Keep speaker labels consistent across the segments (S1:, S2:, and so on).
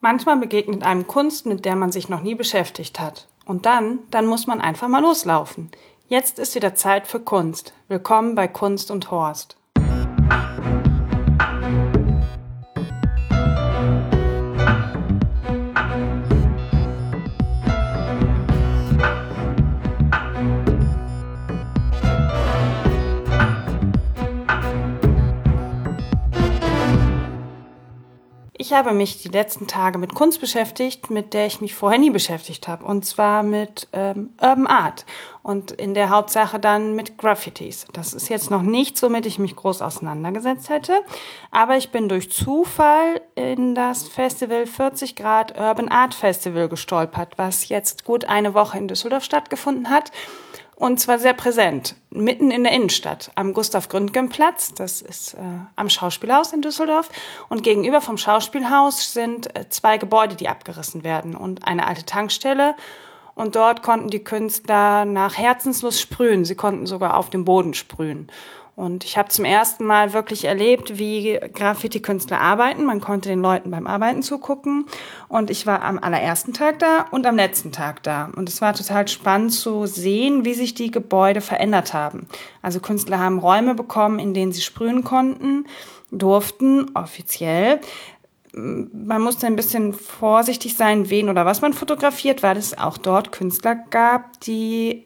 S1: Manchmal begegnet einem Kunst, mit der man sich noch nie beschäftigt hat. Und dann, dann muss man einfach mal loslaufen. Jetzt ist wieder Zeit für Kunst. Willkommen bei Kunst und Horst. Ich habe mich die letzten Tage mit Kunst beschäftigt, mit der ich mich vorher nie beschäftigt habe. Und zwar mit ähm, Urban Art. Und in der Hauptsache dann mit Graffitis. Das ist jetzt noch nichts, womit ich mich groß auseinandergesetzt hätte. Aber ich bin durch Zufall in das Festival 40 Grad Urban Art Festival gestolpert, was jetzt gut eine Woche in Düsseldorf stattgefunden hat. Und zwar sehr präsent, mitten in der Innenstadt, am Gustav-Gründgen-Platz. Das ist äh, am Schauspielhaus in Düsseldorf. Und gegenüber vom Schauspielhaus sind äh, zwei Gebäude, die abgerissen werden und eine alte Tankstelle. Und dort konnten die Künstler nach Herzenslust sprühen. Sie konnten sogar auf dem Boden sprühen. Und ich habe zum ersten Mal wirklich erlebt, wie Graffiti-Künstler arbeiten. Man konnte den Leuten beim Arbeiten zugucken. Und ich war am allerersten Tag da und am letzten Tag da. Und es war total spannend zu sehen, wie sich die Gebäude verändert haben. Also Künstler haben Räume bekommen, in denen sie sprühen konnten, durften offiziell man musste ein bisschen vorsichtig sein, wen oder was man fotografiert, weil es auch dort Künstler gab, die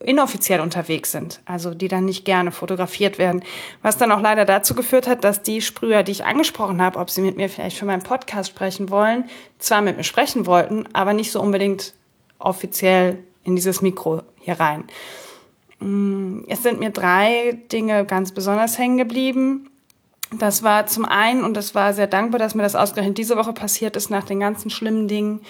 S1: inoffiziell unterwegs sind, also die dann nicht gerne fotografiert werden. Was dann auch leider dazu geführt hat, dass die Sprüher, die ich angesprochen habe, ob sie mit mir vielleicht für meinen Podcast sprechen wollen, zwar mit mir sprechen wollten, aber nicht so unbedingt offiziell in dieses Mikro hier rein. Mm, es sind mir drei Dinge ganz besonders hängen geblieben. Das war zum einen, und das war sehr dankbar, dass mir das ausgerechnet diese Woche passiert ist, nach den ganzen schlimmen Dingen,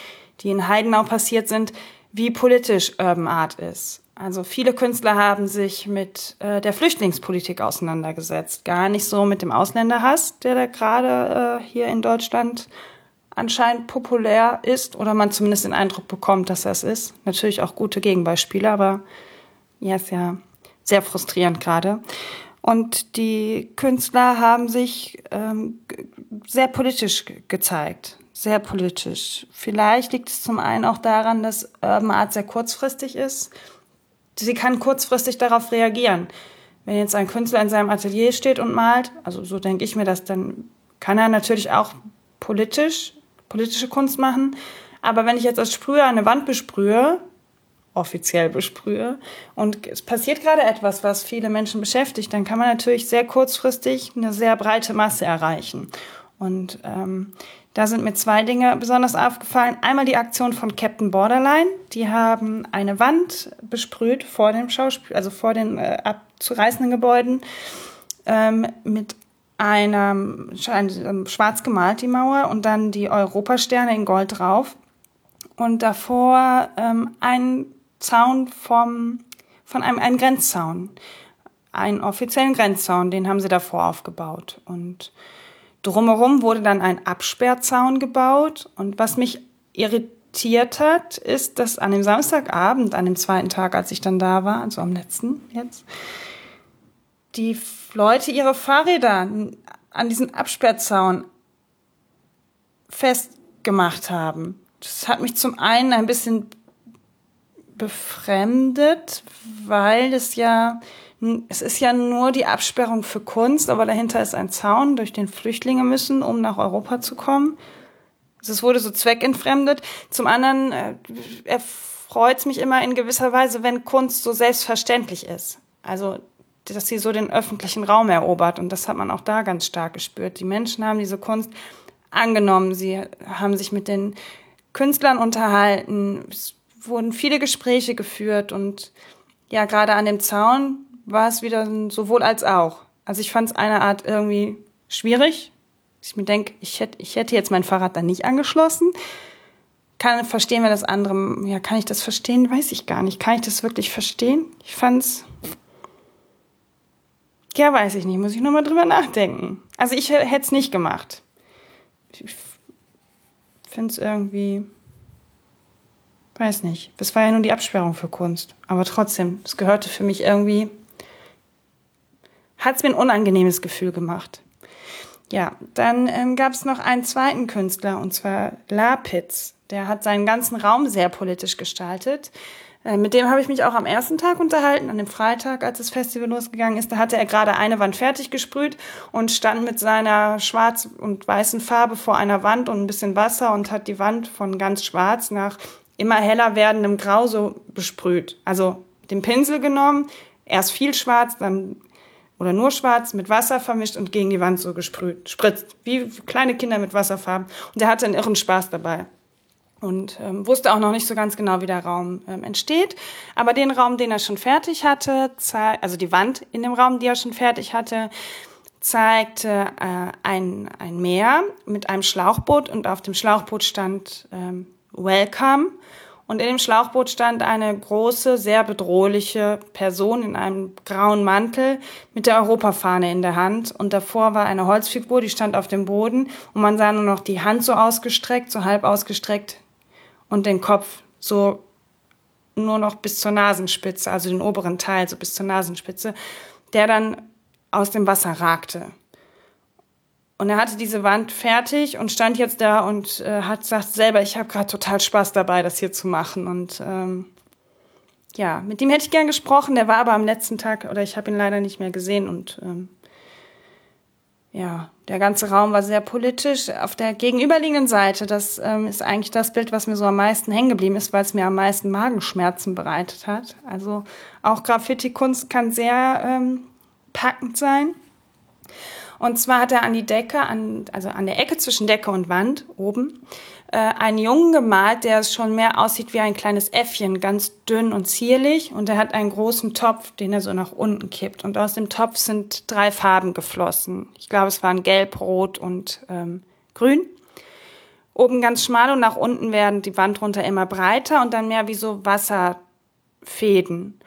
S1: die in Heidenau passiert sind, wie politisch Urban Art ist. Also viele Künstler haben sich mit äh, der Flüchtlingspolitik auseinandergesetzt, gar nicht so mit dem Ausländerhass, der da gerade äh, hier in Deutschland anscheinend populär ist oder man zumindest den Eindruck bekommt, dass das ist. Natürlich auch gute Gegenbeispiele, aber ja, ist ja sehr frustrierend gerade. Und die Künstler haben sich ähm, sehr politisch gezeigt sehr politisch. Vielleicht liegt es zum einen auch daran, dass Urban Art sehr kurzfristig ist. Sie kann kurzfristig darauf reagieren. Wenn jetzt ein Künstler in seinem Atelier steht und malt, also so denke ich mir das, dann kann er natürlich auch politisch, politische Kunst machen. Aber wenn ich jetzt als Sprüher eine Wand besprühe, offiziell besprühe, und es passiert gerade etwas, was viele Menschen beschäftigt, dann kann man natürlich sehr kurzfristig eine sehr breite Masse erreichen. Und ähm, da sind mir zwei Dinge besonders aufgefallen. Einmal die Aktion von Captain Borderline. Die haben eine Wand besprüht vor dem Schauspiel, also vor den äh, abzureißenden Gebäuden ähm, mit einem schwarz gemalt die Mauer und dann die Europasterne in Gold drauf und davor ähm, ein Zaun vom von einem einen Grenzzaun, einen offiziellen Grenzzaun, den haben sie davor aufgebaut. Und Drumherum wurde dann ein Absperrzaun gebaut. Und was mich irritiert hat, ist, dass an dem Samstagabend, an dem zweiten Tag, als ich dann da war, also am letzten jetzt, die Leute ihre Fahrräder an diesen Absperrzaun festgemacht haben. Das hat mich zum einen ein bisschen befremdet, weil es ja es ist ja nur die Absperrung für Kunst, aber dahinter ist ein Zaun, durch den Flüchtlinge müssen, um nach Europa zu kommen. Also es wurde so zweckentfremdet. Zum anderen äh, erfreut es mich immer in gewisser Weise, wenn Kunst so selbstverständlich ist. Also dass sie so den öffentlichen Raum erobert. Und das hat man auch da ganz stark gespürt. Die Menschen haben diese Kunst angenommen. Sie haben sich mit den Künstlern unterhalten. Wurden viele Gespräche geführt. Und ja, gerade an dem Zaun war es wieder sowohl als auch. Also ich fand es eine Art irgendwie schwierig. Ich mir denke, ich hätte, ich hätte jetzt mein Fahrrad dann nicht angeschlossen. Kann verstehen, wenn das andere, ja, kann ich das verstehen? Weiß ich gar nicht. Kann ich das wirklich verstehen? Ich fand's, ja, weiß ich nicht. Muss ich nochmal drüber nachdenken. Also ich hätte es nicht gemacht. Ich finde es irgendwie, weiß nicht. Das war ja nur die Absperrung für Kunst. Aber trotzdem, es gehörte für mich irgendwie hat es mir ein unangenehmes Gefühl gemacht. Ja, dann ähm, gab es noch einen zweiten Künstler, und zwar Lapitz. Der hat seinen ganzen Raum sehr politisch gestaltet. Äh, mit dem habe ich mich auch am ersten Tag unterhalten, an dem Freitag, als das Festival losgegangen ist. Da hatte er gerade eine Wand fertig gesprüht und stand mit seiner schwarz und weißen Farbe vor einer Wand und ein bisschen Wasser und hat die Wand von ganz schwarz nach immer heller werdendem Grau so besprüht. Also den Pinsel genommen, erst viel schwarz, dann oder nur schwarz mit Wasser vermischt und gegen die Wand so gesprüht, spritzt, wie kleine Kinder mit Wasserfarben. Und er hatte einen irren Spaß dabei und ähm, wusste auch noch nicht so ganz genau, wie der Raum ähm, entsteht. Aber den Raum, den er schon fertig hatte, also die Wand in dem Raum, die er schon fertig hatte, zeigte äh, ein, ein Meer mit einem Schlauchboot und auf dem Schlauchboot stand ähm, Welcome und in dem Schlauchboot stand eine große, sehr bedrohliche Person in einem grauen Mantel mit der Europafahne in der Hand. Und davor war eine Holzfigur, die stand auf dem Boden. Und man sah nur noch die Hand so ausgestreckt, so halb ausgestreckt und den Kopf so nur noch bis zur Nasenspitze, also den oberen Teil so bis zur Nasenspitze, der dann aus dem Wasser ragte. Und er hatte diese Wand fertig und stand jetzt da und äh, hat gesagt selber, ich habe gerade total Spaß dabei, das hier zu machen. Und ähm, ja, mit dem hätte ich gern gesprochen. Der war aber am letzten Tag, oder ich habe ihn leider nicht mehr gesehen. Und ähm, ja, der ganze Raum war sehr politisch. Auf der gegenüberliegenden Seite, das ähm, ist eigentlich das Bild, was mir so am meisten hängen geblieben ist, weil es mir am meisten Magenschmerzen bereitet hat. Also auch Graffiti-Kunst kann sehr ähm, packend sein. Und zwar hat er an die Decke, an, also an der Ecke zwischen Decke und Wand oben, äh, einen Jungen gemalt, der schon mehr aussieht wie ein kleines Äffchen, ganz dünn und zierlich. Und er hat einen großen Topf, den er so nach unten kippt. Und aus dem Topf sind drei Farben geflossen. Ich glaube, es waren gelb, rot und ähm, grün. Oben ganz schmal und nach unten werden die Wand runter immer breiter und dann mehr wie so Wasserfäden.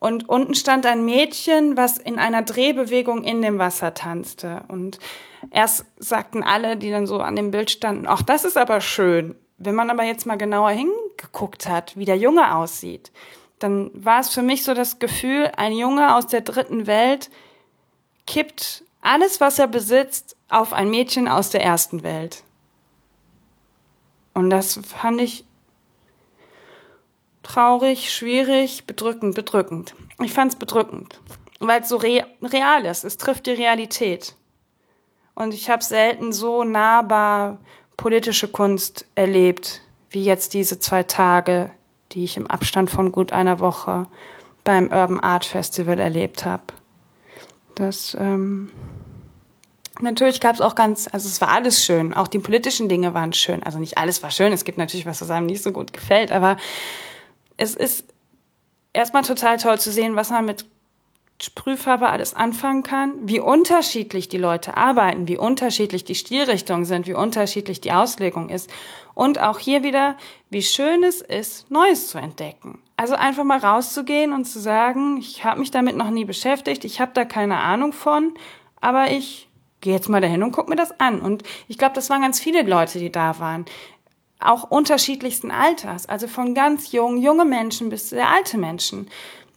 S1: Und unten stand ein Mädchen, was in einer Drehbewegung in dem Wasser tanzte. Und erst sagten alle, die dann so an dem Bild standen, ach, das ist aber schön. Wenn man aber jetzt mal genauer hingeguckt hat, wie der Junge aussieht, dann war es für mich so das Gefühl, ein Junge aus der dritten Welt kippt alles, was er besitzt, auf ein Mädchen aus der ersten Welt. Und das fand ich traurig, schwierig, bedrückend, bedrückend. Ich fand es bedrückend, weil es so re real ist. Es trifft die Realität. Und ich habe selten so nahbar politische Kunst erlebt, wie jetzt diese zwei Tage, die ich im Abstand von gut einer Woche beim Urban Art Festival erlebt habe. Das ähm, natürlich gab es auch ganz, also es war alles schön, auch die politischen Dinge waren schön. Also nicht alles war schön, es gibt natürlich was, was einem nicht so gut gefällt, aber es ist erstmal total toll zu sehen, was man mit Sprühfarbe alles anfangen kann, wie unterschiedlich die Leute arbeiten, wie unterschiedlich die Stilrichtungen sind, wie unterschiedlich die Auslegung ist. Und auch hier wieder, wie schön es ist, Neues zu entdecken. Also einfach mal rauszugehen und zu sagen, ich habe mich damit noch nie beschäftigt, ich habe da keine Ahnung von, aber ich gehe jetzt mal dahin und guck mir das an. Und ich glaube, das waren ganz viele Leute, die da waren auch unterschiedlichsten Alters, also von ganz jung, junge Menschen bis sehr alte Menschen.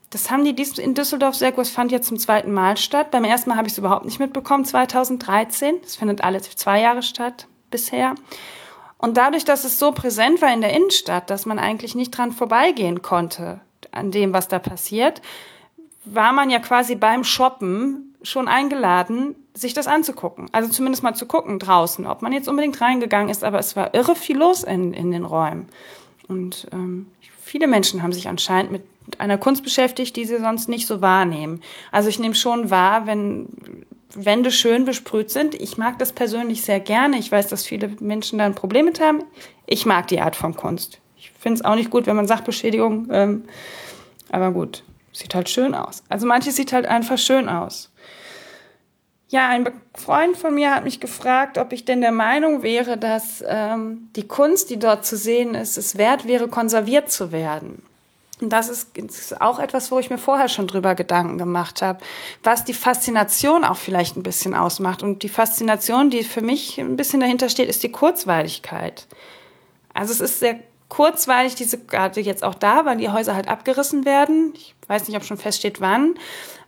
S1: Das haben die in Düsseldorf sehr gut. Es fand jetzt zum zweiten Mal statt. Beim ersten Mal habe ich es überhaupt nicht mitbekommen, 2013. Es findet alle zwei Jahre statt bisher. Und dadurch, dass es so präsent war in der Innenstadt, dass man eigentlich nicht dran vorbeigehen konnte an dem, was da passiert, war man ja quasi beim Shoppen schon eingeladen, sich das anzugucken. Also zumindest mal zu gucken draußen, ob man jetzt unbedingt reingegangen ist, aber es war irre viel los in, in den Räumen. Und ähm, viele Menschen haben sich anscheinend mit einer Kunst beschäftigt, die sie sonst nicht so wahrnehmen. Also ich nehme schon wahr, wenn Wände schön besprüht sind. Ich mag das persönlich sehr gerne. Ich weiß, dass viele Menschen da ein Problem mit haben. Ich mag die Art von Kunst. Ich finde es auch nicht gut, wenn man Sachbeschädigung, ähm, aber gut, sieht halt schön aus. Also manches sieht halt einfach schön aus. Ja, ein Freund von mir hat mich gefragt, ob ich denn der Meinung wäre, dass ähm, die Kunst, die dort zu sehen ist, es wert wäre, konserviert zu werden. Und das ist, ist auch etwas, wo ich mir vorher schon drüber Gedanken gemacht habe, was die Faszination auch vielleicht ein bisschen ausmacht. Und die Faszination, die für mich ein bisschen dahinter steht, ist die Kurzweiligkeit. Also es ist sehr kurzweilig, diese gerade jetzt auch da, weil die Häuser halt abgerissen werden. Ich weiß nicht, ob schon feststeht, wann.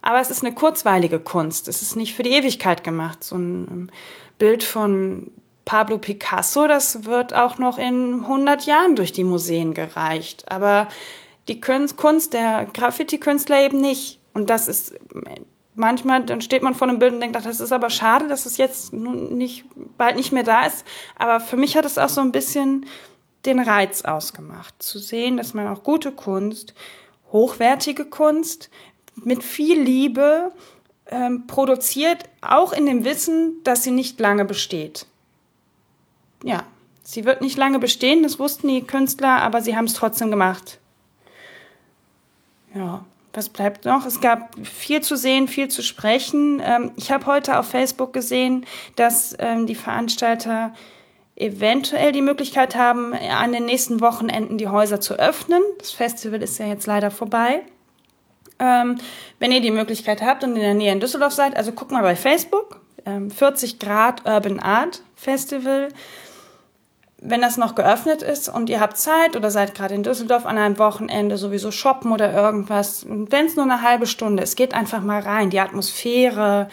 S1: Aber es ist eine kurzweilige Kunst. Es ist nicht für die Ewigkeit gemacht. So ein, ähm, Bild von Pablo Picasso, das wird auch noch in 100 Jahren durch die Museen gereicht. Aber die Kunst der Graffiti-Künstler eben nicht. Und das ist manchmal, dann steht man vor einem Bild und denkt, ach, das ist aber schade, dass es jetzt nicht, bald nicht mehr da ist. Aber für mich hat es auch so ein bisschen den Reiz ausgemacht, zu sehen, dass man auch gute Kunst, hochwertige Kunst mit viel Liebe ähm, produziert, auch in dem Wissen, dass sie nicht lange besteht. Ja, sie wird nicht lange bestehen, das wussten die Künstler, aber sie haben es trotzdem gemacht. Ja, was bleibt noch? Es gab viel zu sehen, viel zu sprechen. Ähm, ich habe heute auf Facebook gesehen, dass ähm, die Veranstalter eventuell die Möglichkeit haben, an den nächsten Wochenenden die Häuser zu öffnen. Das Festival ist ja jetzt leider vorbei. Ähm, wenn ihr die Möglichkeit habt und in der Nähe in Düsseldorf seid, also guckt mal bei Facebook, 40 Grad Urban Art Festival wenn das noch geöffnet ist und ihr habt Zeit oder seid gerade in Düsseldorf an einem Wochenende sowieso shoppen oder irgendwas, wenn es nur eine halbe Stunde ist, geht einfach mal rein. Die Atmosphäre,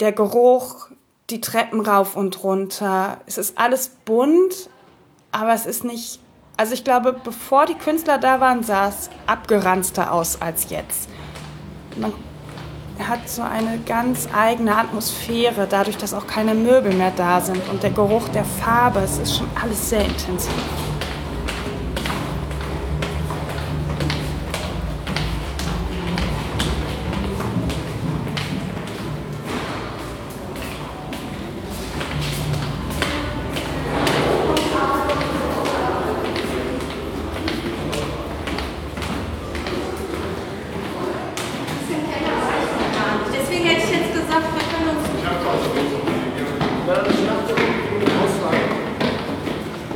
S1: der Geruch, die Treppen rauf und runter. Es ist alles bunt, aber es ist nicht. Also ich glaube, bevor die Künstler da waren, sah es abgeranzter aus als jetzt. Man hat so eine ganz eigene Atmosphäre, dadurch, dass auch keine Möbel mehr da sind und der Geruch der Farbe, es ist schon alles sehr intensiv.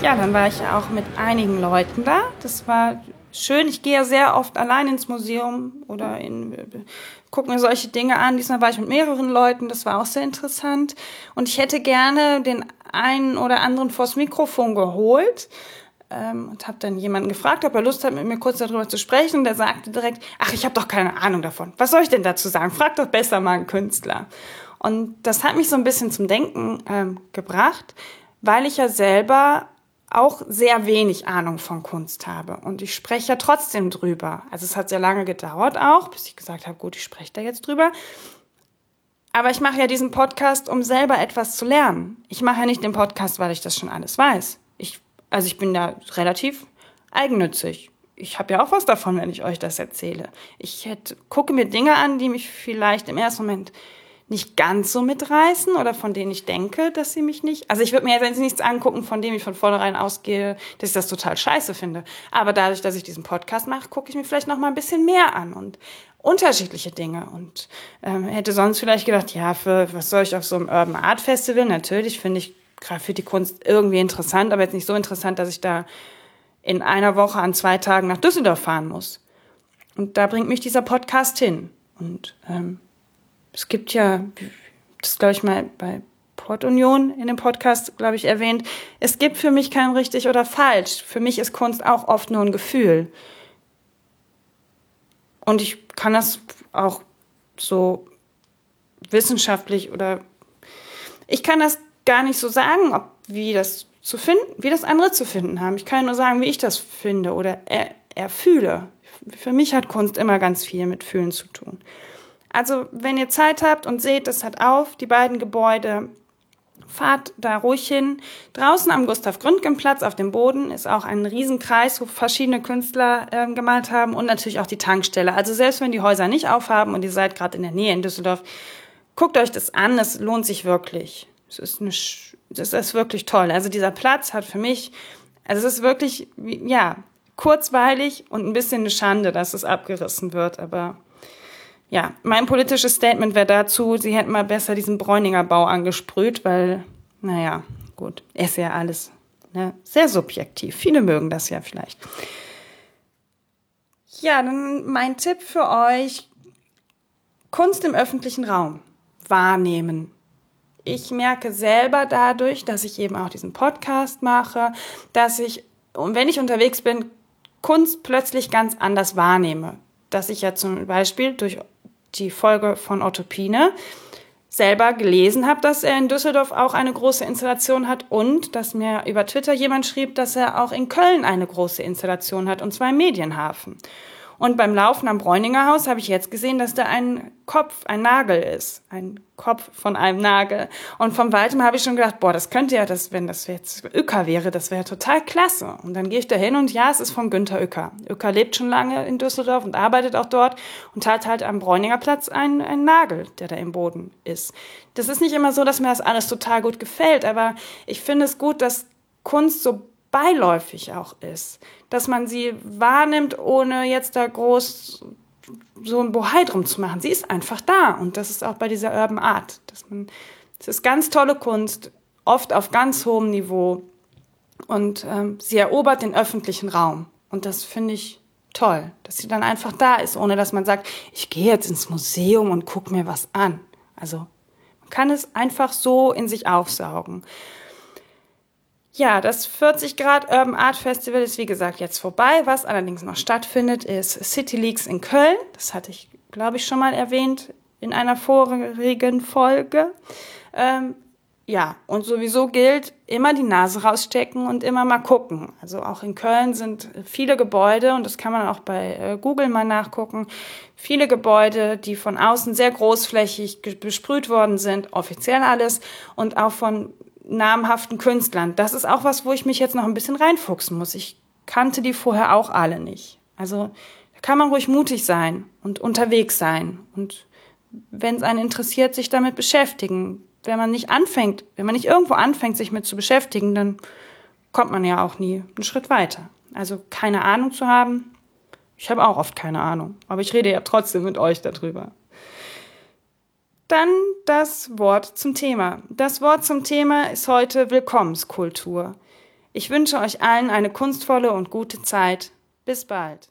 S1: Ja, dann war ich ja auch mit einigen Leuten da. Das war schön. Ich gehe ja sehr oft allein ins Museum oder in, gucke mir solche Dinge an. Diesmal war ich mit mehreren Leuten. Das war auch sehr interessant. Und ich hätte gerne den einen oder anderen vors Mikrofon geholt. Ähm, und habe dann jemanden gefragt, ob er Lust hat, mit mir kurz darüber zu sprechen. Und der sagte direkt, ach, ich habe doch keine Ahnung davon. Was soll ich denn dazu sagen? Frag doch besser mal einen Künstler. Und das hat mich so ein bisschen zum Denken ähm, gebracht, weil ich ja selber auch sehr wenig Ahnung von Kunst habe. Und ich spreche ja trotzdem drüber. Also es hat sehr lange gedauert auch, bis ich gesagt habe, gut, ich spreche da jetzt drüber. Aber ich mache ja diesen Podcast, um selber etwas zu lernen. Ich mache ja nicht den Podcast, weil ich das schon alles weiß. Ich, also ich bin da relativ eigennützig. Ich habe ja auch was davon, wenn ich euch das erzähle. Ich hätte, gucke mir Dinge an, die mich vielleicht im ersten Moment nicht ganz so mitreißen oder von denen ich denke, dass sie mich nicht. Also ich würde mir jetzt nichts angucken, von dem ich von vornherein ausgehe, dass ich das total scheiße finde. Aber dadurch, dass ich diesen Podcast mache, gucke ich mir vielleicht noch mal ein bisschen mehr an und unterschiedliche Dinge. Und ähm, hätte sonst vielleicht gedacht, ja, für was soll ich auf so einem Urban Art Festival? Natürlich finde ich Graffiti-Kunst irgendwie interessant, aber jetzt nicht so interessant, dass ich da in einer Woche an zwei Tagen nach Düsseldorf fahren muss. Und da bringt mich dieser Podcast hin. Und ähm, es gibt ja, das glaube ich mal bei Port Union in dem Podcast, glaube ich, erwähnt, es gibt für mich kein richtig oder falsch. Für mich ist Kunst auch oft nur ein Gefühl. Und ich kann das auch so wissenschaftlich oder ich kann das gar nicht so sagen, ob wie das zu finden, wie das andere zu finden haben. Ich kann nur sagen, wie ich das finde oder er, erfühle. Für mich hat Kunst immer ganz viel mit Fühlen zu tun. Also, wenn ihr Zeit habt und seht, das hat auf, die beiden Gebäude, fahrt da ruhig hin. Draußen am Gustav-Gründgen-Platz auf dem Boden ist auch ein Riesenkreis, wo verschiedene Künstler äh, gemalt haben und natürlich auch die Tankstelle. Also selbst wenn die Häuser nicht aufhaben und ihr seid gerade in der Nähe in Düsseldorf, guckt euch das an, es lohnt sich wirklich. Es ist, eine, es ist wirklich toll. Also dieser Platz hat für mich, also es ist wirklich, ja, kurzweilig und ein bisschen eine Schande, dass es abgerissen wird, aber ja, mein politisches Statement wäre dazu, sie hätten mal besser diesen Bräuninger Bau angesprüht, weil, naja, gut, ist ja alles Ne? Sehr subjektiv. Viele mögen das ja vielleicht. Ja, dann mein Tipp für euch. Kunst im öffentlichen Raum wahrnehmen. Ich merke selber dadurch, dass ich eben auch diesen Podcast mache, dass ich, und wenn ich unterwegs bin, Kunst plötzlich ganz anders wahrnehme. Dass ich ja zum Beispiel durch die Folge von Otto Pine selber gelesen habe, dass er in Düsseldorf auch eine große Installation hat und dass mir über Twitter jemand schrieb, dass er auch in Köln eine große Installation hat und zwar im Medienhafen. Und beim Laufen am Bräuninger Haus habe ich jetzt gesehen, dass da ein Kopf, ein Nagel ist. Ein Kopf von einem Nagel. Und vom Weitem habe ich schon gedacht, boah, das könnte ja, das, wenn das jetzt Uecker wäre, das wäre total klasse. Und dann gehe ich da hin und ja, es ist von Günther Uecker. Uecker lebt schon lange in Düsseldorf und arbeitet auch dort und hat halt am Bräuninger Platz einen, einen Nagel, der da im Boden ist. Das ist nicht immer so, dass mir das alles total gut gefällt, aber ich finde es gut, dass Kunst so beiläufig auch ist. Dass man sie wahrnimmt, ohne jetzt da groß so ein Bohai drum zu machen. Sie ist einfach da. Und das ist auch bei dieser Urban Art. Dass man, es ist ganz tolle Kunst, oft auf ganz hohem Niveau. Und ähm, sie erobert den öffentlichen Raum. Und das finde ich toll, dass sie dann einfach da ist, ohne dass man sagt, ich gehe jetzt ins Museum und gucke mir was an. Also man kann es einfach so in sich aufsaugen. Ja, das 40 Grad Urban Art Festival ist wie gesagt jetzt vorbei. Was allerdings noch stattfindet, ist City Leaks in Köln. Das hatte ich, glaube ich, schon mal erwähnt in einer vorigen Folge. Ähm, ja, und sowieso gilt, immer die Nase rausstecken und immer mal gucken. Also auch in Köln sind viele Gebäude, und das kann man auch bei äh, Google mal nachgucken, viele Gebäude, die von außen sehr großflächig besprüht worden sind, offiziell alles, und auch von namhaften Künstlern. Das ist auch was, wo ich mich jetzt noch ein bisschen reinfuchsen muss. Ich kannte die vorher auch alle nicht. Also da kann man ruhig mutig sein und unterwegs sein und wenn es einen interessiert, sich damit beschäftigen. Wenn man nicht anfängt, wenn man nicht irgendwo anfängt, sich mit zu beschäftigen, dann kommt man ja auch nie einen Schritt weiter. Also keine Ahnung zu haben, ich habe auch oft keine Ahnung, aber ich rede ja trotzdem mit euch darüber. Dann das Wort zum Thema. Das Wort zum Thema ist heute Willkommenskultur. Ich wünsche euch allen eine kunstvolle und gute Zeit. Bis bald.